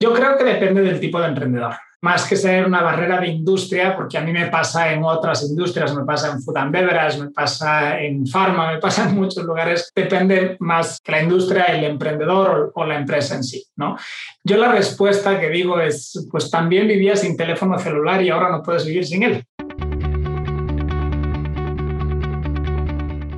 Yo creo que depende del tipo de emprendedor más que ser una barrera de industria, porque a mí me pasa en otras industrias, me pasa en food and beverage, me pasa en pharma, me pasa en muchos lugares, depende más que la industria, el emprendedor o, la empresa en sí. ¿no? Yo la respuesta que digo es, pues también vivía sin teléfono celular y ahora no puedes vivir sin él.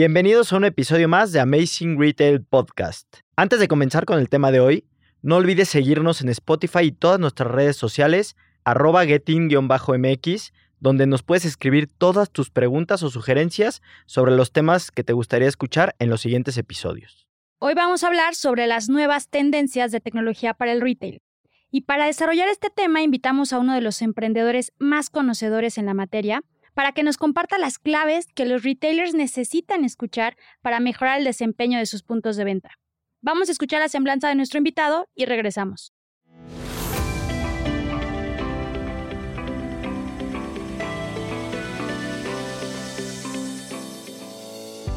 Bienvenidos a un episodio más de Amazing Retail Podcast. Antes de comenzar con el tema de hoy, no olvides seguirnos en Spotify y todas nuestras redes sociales, arroba getting-mx, donde nos puedes escribir todas tus preguntas o sugerencias sobre los temas que te gustaría escuchar en los siguientes episodios. Hoy vamos a hablar sobre las nuevas tendencias de tecnología para el retail. Y para desarrollar este tema invitamos a uno de los emprendedores más conocedores en la materia, para que nos comparta las claves que los retailers necesitan escuchar para mejorar el desempeño de sus puntos de venta. Vamos a escuchar la semblanza de nuestro invitado y regresamos.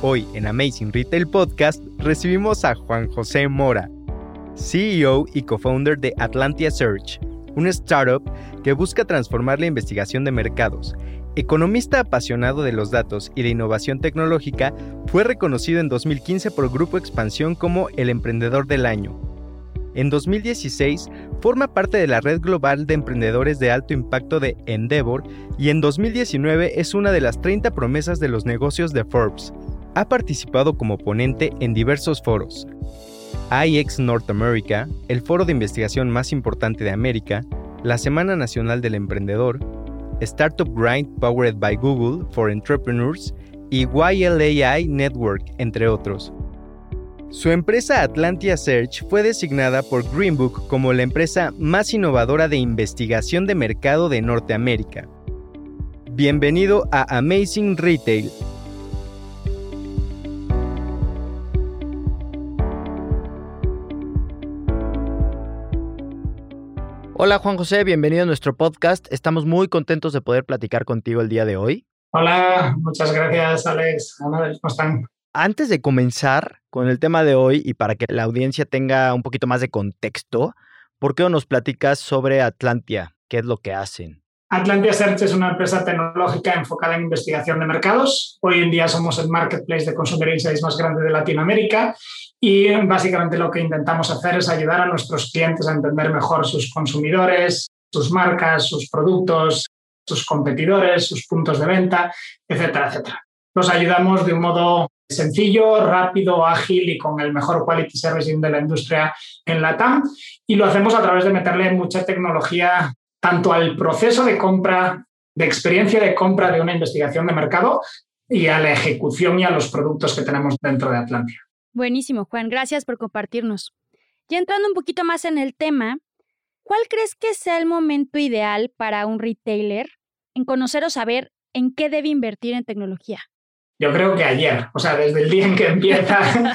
Hoy en Amazing Retail Podcast recibimos a Juan José Mora, CEO y co-founder de Atlantia Search, una startup que busca transformar la investigación de mercados Economista apasionado de los datos y la innovación tecnológica, fue reconocido en 2015 por Grupo Expansión como el Emprendedor del Año. En 2016 forma parte de la red global de emprendedores de alto impacto de Endeavor y en 2019 es una de las 30 promesas de los negocios de Forbes. Ha participado como ponente en diversos foros. IX North America, el foro de investigación más importante de América, la Semana Nacional del Emprendedor, Startup Grind Powered by Google for Entrepreneurs y YLAI Network, entre otros. Su empresa Atlantia Search fue designada por Greenbook como la empresa más innovadora de investigación de mercado de Norteamérica. Bienvenido a Amazing Retail, Hola Juan José, bienvenido a nuestro podcast. Estamos muy contentos de poder platicar contigo el día de hoy. Hola, muchas gracias Alex. ¿Cómo están? Antes de comenzar con el tema de hoy y para que la audiencia tenga un poquito más de contexto, ¿por qué no nos platicas sobre Atlantia? ¿Qué es lo que hacen? Atlantia Search es una empresa tecnológica enfocada en investigación de mercados. Hoy en día somos el marketplace de consumer insights más grande de Latinoamérica y básicamente lo que intentamos hacer es ayudar a nuestros clientes a entender mejor sus consumidores, sus marcas, sus productos, sus competidores, sus puntos de venta, etcétera, etcétera. Los ayudamos de un modo sencillo, rápido, ágil y con el mejor quality servicing de la industria en la TAM. Y lo hacemos a través de meterle mucha tecnología tanto al proceso de compra, de experiencia de compra de una investigación de mercado y a la ejecución y a los productos que tenemos dentro de Atlantia. Buenísimo, Juan. Gracias por compartirnos. Ya entrando un poquito más en el tema, ¿cuál crees que sea el momento ideal para un retailer en conocer o saber en qué debe invertir en tecnología? Yo creo que ayer, o sea, desde el día en que empieza.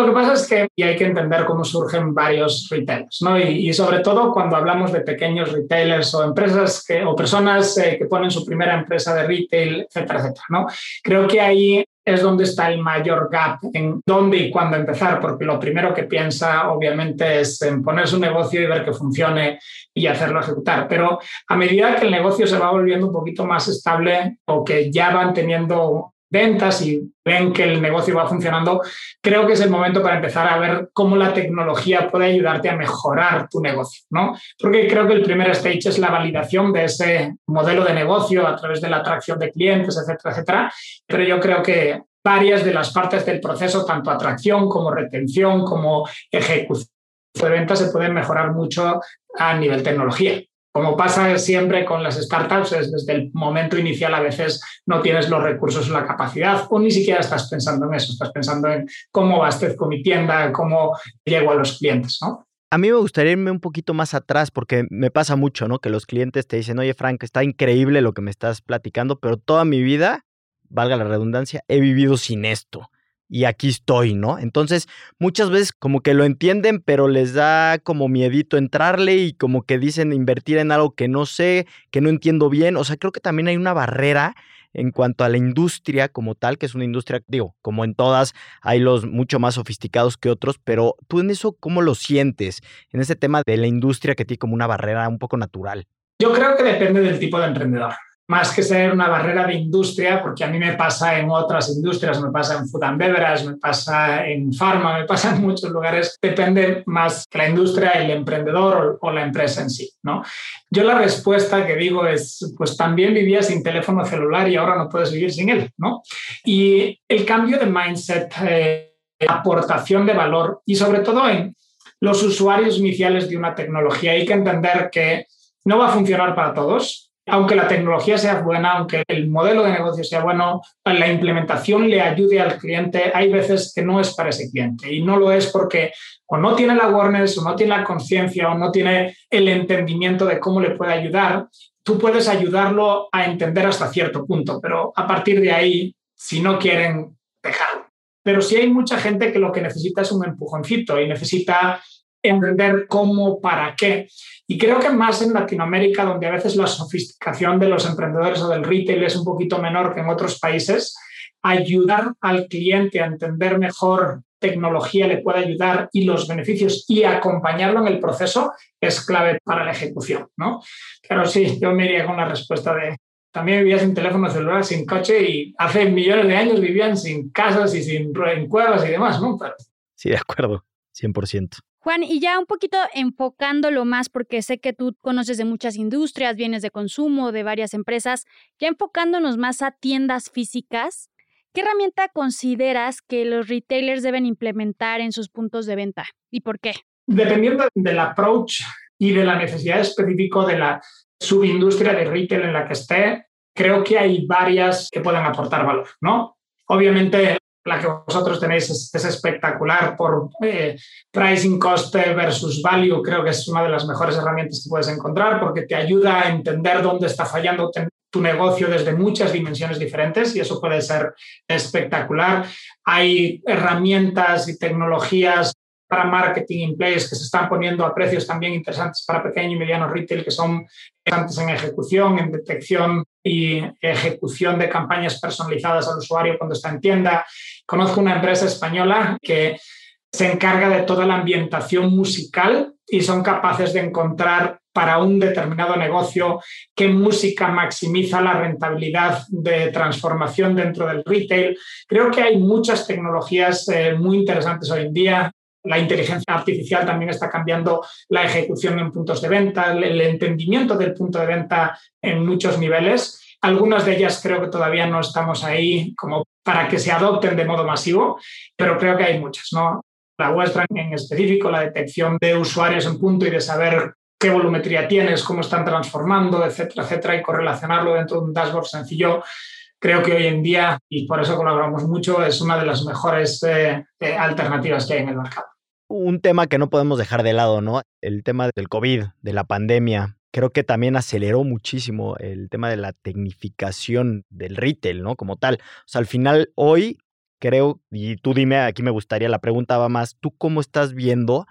Lo que pasa es que hay que entender cómo surgen varios retailers, ¿no? Y, sobre todo cuando hablamos de pequeños retailers o empresas que, o personas eh, que ponen su primera empresa de retail, etcétera, etcétera, ¿no? Creo que ahí es donde está el mayor gap en dónde y cuándo empezar, porque lo primero que piensa obviamente es en poner su negocio y ver que funcione y hacerlo ejecutar. Pero a medida que el negocio se va volviendo un poquito más estable o que ya van teniendo ventas y ven que el negocio va funcionando, creo que es el momento para empezar a ver cómo la tecnología puede ayudarte a mejorar tu negocio, ¿no? Porque creo que el primer stage es la validación de ese modelo de negocio a través de la atracción de clientes, etcétera, etcétera. Pero yo creo que varias de las partes del proceso, tanto atracción como retención, como ejecución de ventas, se pueden mejorar mucho a nivel tecnología. Como pasa siempre con las startups, desde el momento inicial a veces no tienes los recursos o la capacidad o ni siquiera estás pensando en eso, estás pensando en cómo abastezco mi tienda, cómo llego a los clientes, ¿no? A mí me gustaría irme un poquito más atrás porque me pasa mucho, ¿no? Que los clientes te dicen, oye Frank, está increíble lo que me estás platicando, pero toda mi vida, valga la redundancia, he vivido sin esto y aquí estoy, ¿no? Entonces, muchas veces como que lo entienden, pero les da como miedito entrarle y como que dicen invertir en algo que no sé, que no entiendo bien. O sea, creo que también hay una barrera en cuanto a la industria como tal, que es una industria, digo, como en todas, hay los mucho más sofisticados que otros, pero tú en eso, ¿cómo lo sientes? En ese tema de la industria que tiene como una barrera un poco natural. Yo creo que depende del tipo de emprendedor más que ser una barrera de industria, porque a mí me pasa en otras industrias, me pasa en food and beverage, me pasa en pharma, me pasa en muchos lugares, depende más que la industria, el emprendedor o, la empresa en sí. ¿no? Yo la respuesta que digo es, pues también vivía sin teléfono celular y ahora no puedes vivir sin él. ¿no? Y el cambio de mindset, eh, aportación de valor y sobre todo en los usuarios iniciales de una tecnología, hay que entender que no va a funcionar para todos, aunque la tecnología sea buena, aunque el modelo de negocio sea bueno, la implementación le ayude al cliente, hay veces que no es para ese cliente. Y no lo es porque o no tiene la awareness, o no tiene la conciencia, o no tiene el entendimiento de cómo le puede ayudar. Tú puedes ayudarlo a entender hasta cierto punto, pero a partir de ahí, si no quieren, dejarlo. Pero sí hay mucha gente que lo que necesita es un empujoncito y necesita entender cómo, para qué. Y creo que más en Latinoamérica, donde a veces la sofisticación de los emprendedores o del retail es un poquito menor que en otros países, ayudar al cliente a entender mejor tecnología le puede ayudar y los beneficios y acompañarlo en el proceso es clave para la ejecución, ¿no? Pero sí, yo me iría con la respuesta de también vivía sin teléfono celular, sin coche y hace millones de años vivían sin casas y sin cuevas y demás, ¿no? Sí, de acuerdo, 100%. Juan, y ya un poquito enfocándolo más, porque sé que tú conoces de muchas industrias, bienes de consumo, de varias empresas, ya enfocándonos más a tiendas físicas, ¿qué herramienta consideras que los retailers deben implementar en sus puntos de venta y por qué? Dependiendo del approach y de la necesidad específica de la subindustria de retail en la que esté, creo que hay varias que pueden aportar valor, ¿no? Obviamente la que vosotros tenéis es, espectacular por eh, pricing cost versus value. Creo que es una de las mejores herramientas que puedes encontrar porque te ayuda a entender dónde está fallando tu negocio desde muchas dimensiones diferentes y eso puede ser espectacular. Hay herramientas y tecnologías para marketing in place que se están poniendo a precios también interesantes para pequeño y mediano retail que son interesantes en ejecución, en detección y ejecución de campañas personalizadas al usuario cuando está en tienda. Conozco una empresa española que se encarga de toda la ambientación musical y son capaces de encontrar para un determinado negocio qué música maximiza la rentabilidad de transformación dentro del retail. Creo que hay muchas tecnologías eh, muy interesantes hoy en día la inteligencia artificial también está cambiando la ejecución en puntos de venta, el entendimiento del punto de venta en muchos niveles. Algunas de ellas creo que todavía no estamos ahí como para que se adopten de modo masivo, pero creo que hay muchas. ¿no? La vuestra en específico, la detección de usuarios en punto y de saber qué volumetría tienes, cómo están transformando, etcétera, etcétera, y correlacionarlo dentro de un dashboard sencillo creo que hoy en día, y por eso colaboramos mucho, es una de las mejores eh, eh, alternativas que hay en el mercado. Un tema que no podemos dejar de lado, ¿no? El tema del COVID, de la pandemia. Creo que también aceleró muchísimo el tema de la tecnificación del retail, ¿no? Como tal. O sea, al final, hoy creo, y tú dime, aquí me gustaría, la pregunta va más, ¿tú cómo estás viendo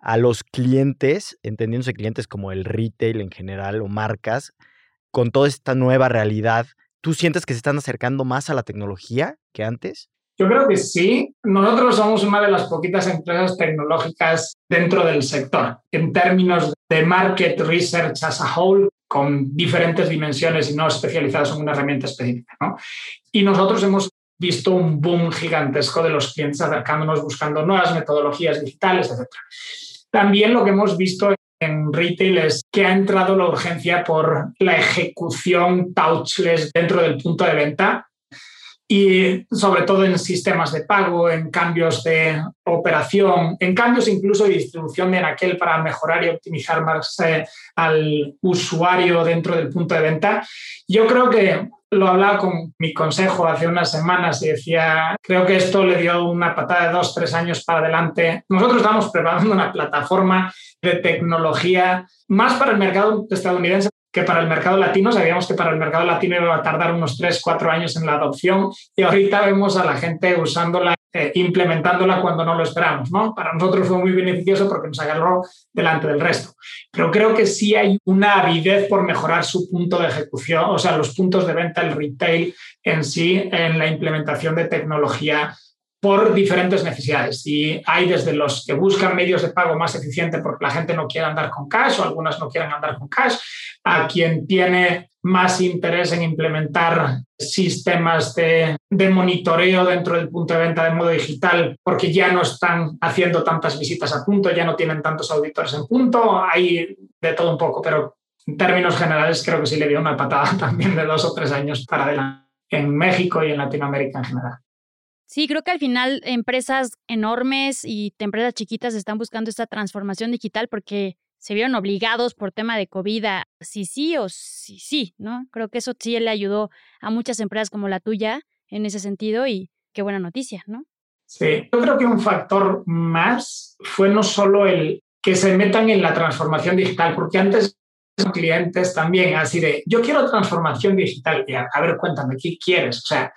a los clientes, entendiéndose clientes como el retail en general o marcas, con toda esta nueva realidad ¿Tú sientes que se están acercando más a la tecnología que antes? Yo creo que sí. Nosotros somos una de las poquitas empresas tecnológicas dentro del sector, en términos de market research as a whole, con diferentes dimensiones y no especializadas en una herramienta específica. Y nosotros hemos visto un boom gigantesco de los clientes acercándonos, buscando nuevas metodologías digitales, etc. También lo que hemos visto en retail es que ha entrado la urgencia por la ejecución touchless dentro del punto de venta. Y sobre todo en sistemas de pago, en cambios de operación, en cambios incluso de distribución de aquel para mejorar y optimizar más eh, al usuario dentro del punto de venta. Yo creo que lo hablaba con mi consejo hace unas semanas y decía, creo que esto le dio una patada de dos, tres años para adelante. Nosotros estamos preparando una plataforma de tecnología más para el mercado estadounidense que para el mercado latino. Sabíamos que para el mercado latino iba a tardar unos 3, 4 años en la adopción y ahorita vemos a la gente usándola, eh, implementándola cuando no lo esperamos. ¿no? Para nosotros fue muy beneficioso porque nos agarró delante del resto. Pero creo que sí hay una avidez por mejorar su punto de ejecución, o sea, los puntos de venta, el retail en sí, en la implementación de tecnología por diferentes necesidades. Y hay desde los que buscan medios de pago más eficientes porque la gente no quiere andar con cash o algunas no quieren andar con cash, a quien tiene más interés en implementar sistemas de, de, monitoreo dentro del punto de venta de modo digital porque ya no están haciendo tantas visitas a punto, ya no tienen tantos auditores en punto, hay de todo un poco, pero en términos generales creo que sí le dio una patada también de dos o tres años para adelante en México y en Latinoamérica en general. Sí, creo que al final empresas enormes y empresas chiquitas están buscando esta transformación digital porque se vieron obligados por tema de COVID a sí sí o sí sí, ¿no? Creo que eso sí le ayudó a muchas empresas como la tuya en ese sentido y qué buena noticia, ¿no? Sí, yo creo que un factor más fue no solo el que se metan en la transformación digital, porque antes clientes también así de, yo quiero transformación digital, y a, a ver, cuéntame, ¿qué quieres? O sea,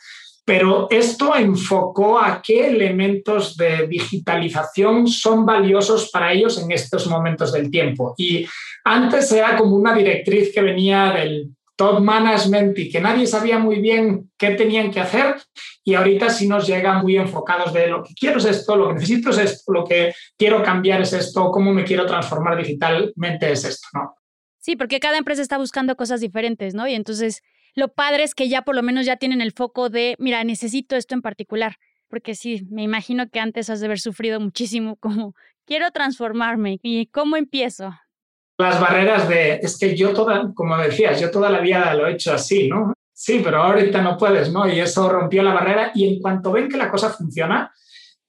pero esto enfocó a qué elementos de digitalización son valiosos para ellos en estos momentos del tiempo. Y antes era como una directriz que venía del top management y que nadie sabía muy bien qué tenían que hacer y ahorita sí nos llegan muy enfocados de lo que quiero es esto, lo que necesito es esto, lo que quiero cambiar es esto, cómo me quiero transformar digitalmente es esto, ¿no? Sí, porque cada empresa está buscando cosas diferentes, ¿no? Y entonces lo padre es que ya por lo menos ya tienen el foco de, mira, necesito esto en particular, porque sí, me imagino que antes has de haber sufrido muchísimo como, quiero transformarme y cómo empiezo. Las barreras de, es que yo toda, como decías, yo toda la vida lo he hecho así, ¿no? Sí, pero ahorita no puedes, ¿no? Y eso rompió la barrera y en cuanto ven que la cosa funciona,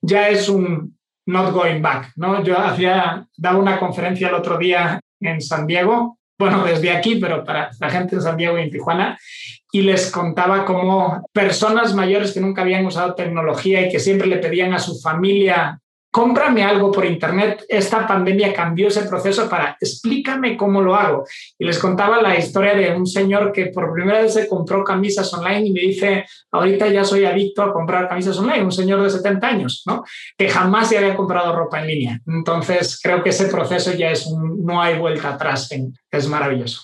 ya es un not going back, ¿no? Yo hacía, daba una conferencia el otro día en San Diego bueno, desde aquí, pero para la gente de San Diego y en Tijuana, y les contaba cómo personas mayores que nunca habían usado tecnología y que siempre le pedían a su familia cómprame algo por internet, esta pandemia cambió ese proceso para explícame cómo lo hago. Y les contaba la historia de un señor que por primera vez se compró camisas online y me dice, ahorita ya soy adicto a comprar camisas online, un señor de 70 años, ¿no? Que jamás se había comprado ropa en línea. Entonces, creo que ese proceso ya es un, no hay vuelta atrás, es maravilloso.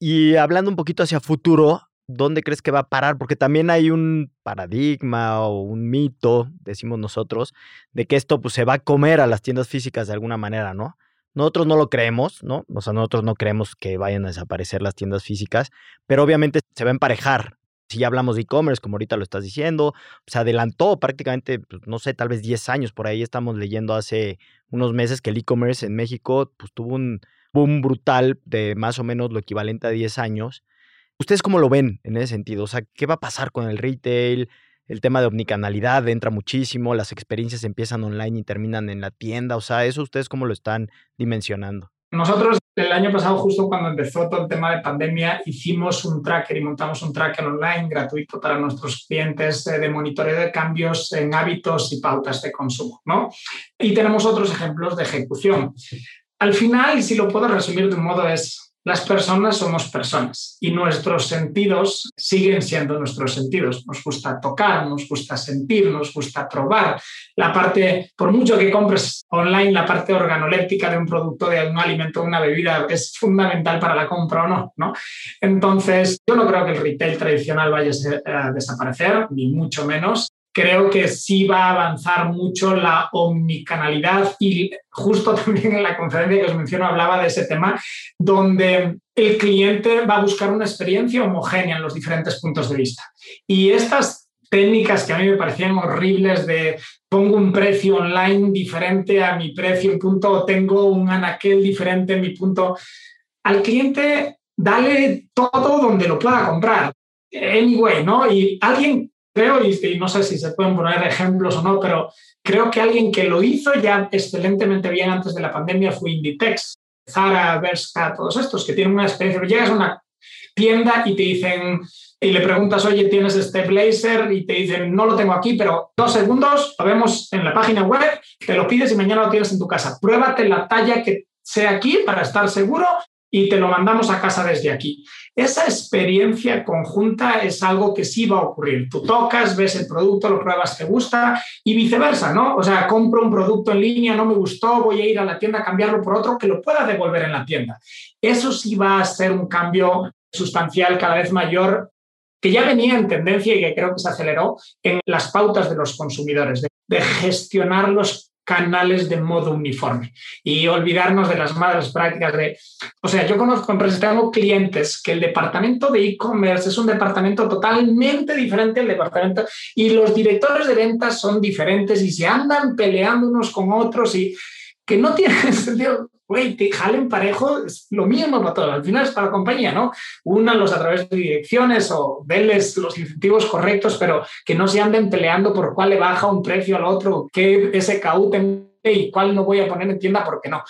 Y hablando un poquito hacia futuro, ¿dónde crees que va a parar? Porque también hay un paradigma o un mito, decimos nosotros, de que esto pues, se va a comer a las tiendas físicas de alguna manera, ¿no? Nosotros no lo creemos, ¿no? O sea, nosotros no creemos que vayan a desaparecer las tiendas físicas, pero obviamente se va a emparejar. Si ya hablamos de e-commerce, como ahorita lo estás diciendo, se adelantó prácticamente, pues, no sé, tal vez 10 años, por ahí estamos leyendo hace unos meses que el e-commerce en México pues, tuvo un boom brutal de más o menos lo equivalente a 10 años ¿Ustedes cómo lo ven en ese sentido? O sea, ¿qué va a pasar con el retail? El tema de omnicanalidad entra muchísimo, las experiencias empiezan online y terminan en la tienda. O sea, ¿eso ustedes cómo lo están dimensionando? Nosotros el año pasado, justo cuando empezó todo el tema de pandemia, hicimos un tracker y montamos un tracker online gratuito para nuestros clientes de monitoreo de cambios en hábitos y pautas de consumo. ¿no? Y tenemos otros ejemplos de ejecución. Al final, si lo puedo resumir de un modo, es las personas somos personas y nuestros sentidos siguen siendo nuestros sentidos. Nos gusta tocar, nos gusta sentir, nos gusta probar. La parte, por mucho que compres online, la parte organoléptica de un producto, de un alimento, de una bebida, es fundamental para la compra o no, no. Entonces, yo no creo que el retail tradicional vaya a desaparecer, ni mucho menos creo que sí va a avanzar mucho la omnicanalidad y justo también en la conferencia que os menciono hablaba de ese tema, donde el cliente va a buscar una experiencia homogénea en los diferentes puntos de vista. Y estas técnicas que a mí me parecían horribles de pongo un precio online diferente a mi precio en punto o tengo un anaquel diferente en mi punto, al cliente dale todo donde lo pueda comprar. Anyway, ¿no? Y alguien creo, y, no sé si se pueden poner ejemplos o no, pero creo que alguien que lo hizo ya excelentemente bien antes de la pandemia fue Inditex. Zara, Bershka, todos estos que tienen una experiencia. Llegas a una tienda y te dicen, y le preguntas, oye, ¿tienes este blazer? Y te dicen, no lo tengo aquí, pero dos segundos, lo vemos en la página web, te lo pides y mañana lo tienes en tu casa. Pruébate la talla que sea aquí para estar seguro y te lo mandamos a casa desde aquí. Esa experiencia conjunta es algo que sí va a ocurrir. Tú tocas, ves el producto, lo pruebas, te gusta y viceversa, ¿no? O sea, compro un producto en línea, no me gustó, voy a ir a la tienda a cambiarlo por otro que lo pueda devolver en la tienda. Eso sí va a ser un cambio sustancial cada vez mayor que ya venía en tendencia y que creo que se aceleró en las pautas de los consumidores, de, de gestionar los canales de modo uniforme y olvidarnos de las malas prácticas de, o sea, yo conozco empresas, tengo clientes que el departamento de e-commerce es un departamento totalmente diferente al departamento y los directores de ventas son diferentes y se andan peleando unos con otros y que no tiene sentido güey, te jalen parejo, es lo mismo para todos. Al final es para la compañía, ¿no? Únalos a través de direcciones o denles los incentivos correctos, pero que no se anden peleando por cuál le baja un precio al otro, qué SKU tengo y cuál no voy a poner en tienda porque no.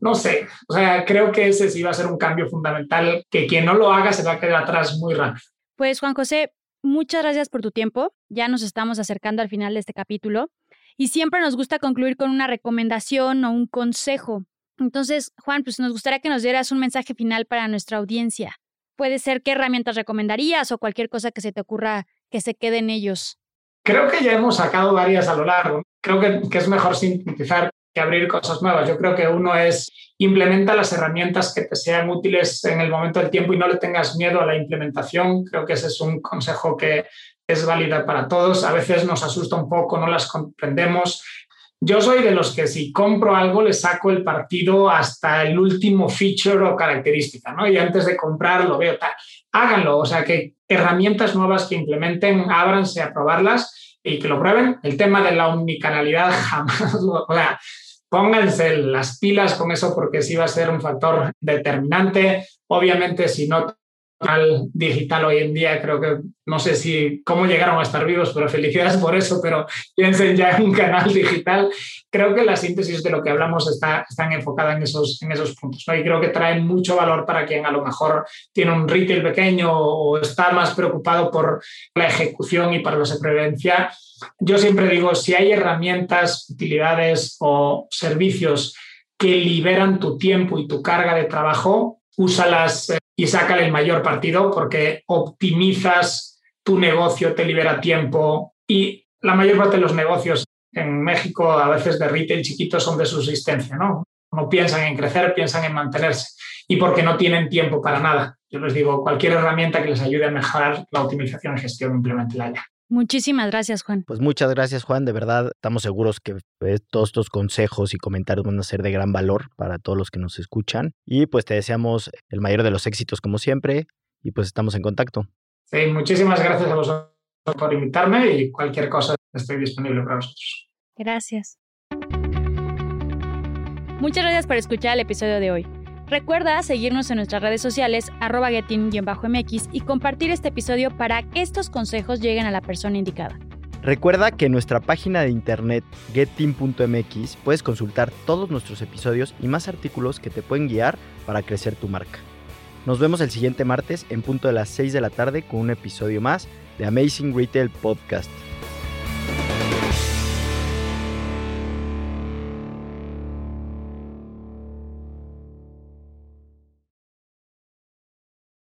No sé, o sea, creo que ese sí va a ser un cambio fundamental, que quien no lo haga se va a quedar atrás muy rápido. Pues Juan José, muchas gracias por tu tiempo. Ya nos estamos acercando al final de este capítulo y siempre nos gusta concluir con una recomendación o un consejo entonces, Juan, pues nos gustaría que nos dieras un mensaje final para nuestra audiencia. Puede ser qué herramientas recomendarías o cualquier cosa que se te ocurra que se quede en ellos. Creo que ya hemos sacado varias a lo largo. Creo que, que es mejor sintetizar que abrir cosas nuevas. Yo creo que uno es implementa las herramientas que te sean útiles en el momento del tiempo y no le tengas miedo a la implementación. Creo que ese es un consejo que es válido para todos. A veces nos asusta un poco, no las comprendemos yo soy de los que si compro algo le saco el partido hasta el último feature o característica, ¿no? Y antes de comprar lo veo tal. Háganlo, o sea, que herramientas nuevas que implementen, ábranse a probarlas y que lo prueben. El tema de la omnicanalidad jamás lo, o sea, pónganse las pilas con eso porque sí va a ser un factor determinante. Obviamente, si no digital hoy en día, creo que no sé si cómo llegaron a estar vivos, pero felicidades por eso, pero piensen ya en un canal digital. Creo que la síntesis de lo que hablamos está están enfocada en esos, en esos puntos. ¿no? Y creo que trae mucho valor para quien a lo mejor tiene un retail pequeño o está más preocupado por la ejecución y para la supervivencia. Yo siempre digo, si hay herramientas, utilidades o servicios que liberan tu tiempo y tu carga de trabajo, úsalas eh, y sácale el mayor partido porque optimizas tu negocio, te libera tiempo y la mayor parte de los negocios en México, a veces de retail chiquitos, son de subsistencia, ¿no? No piensan en crecer, piensan en mantenerse y porque no tienen tiempo para nada. Yo les digo, cualquier herramienta que les ayude a mejorar la optimización y gestión, implementenla ya. Muchísimas gracias, Juan. Pues muchas gracias, Juan. De verdad, estamos seguros que pues, todos estos consejos y comentarios van a ser de gran valor para todos los que nos escuchan. Y pues te deseamos el mayor de los éxitos, como siempre. Y pues estamos en contacto. Sí, muchísimas gracias a vosotros por invitarme y cualquier cosa estoy disponible para vosotros. Gracias. Muchas gracias por escuchar el episodio de hoy. Recuerda seguirnos en nuestras redes sociales arroba mx y compartir este episodio para que estos consejos lleguen a la persona indicada. Recuerda que en nuestra página de internet getteam.mx puedes consultar todos nuestros episodios y más artículos que te pueden guiar para crecer tu marca. Nos vemos el siguiente martes en punto de las 6 de la tarde con un episodio más de Amazing Retail Podcast.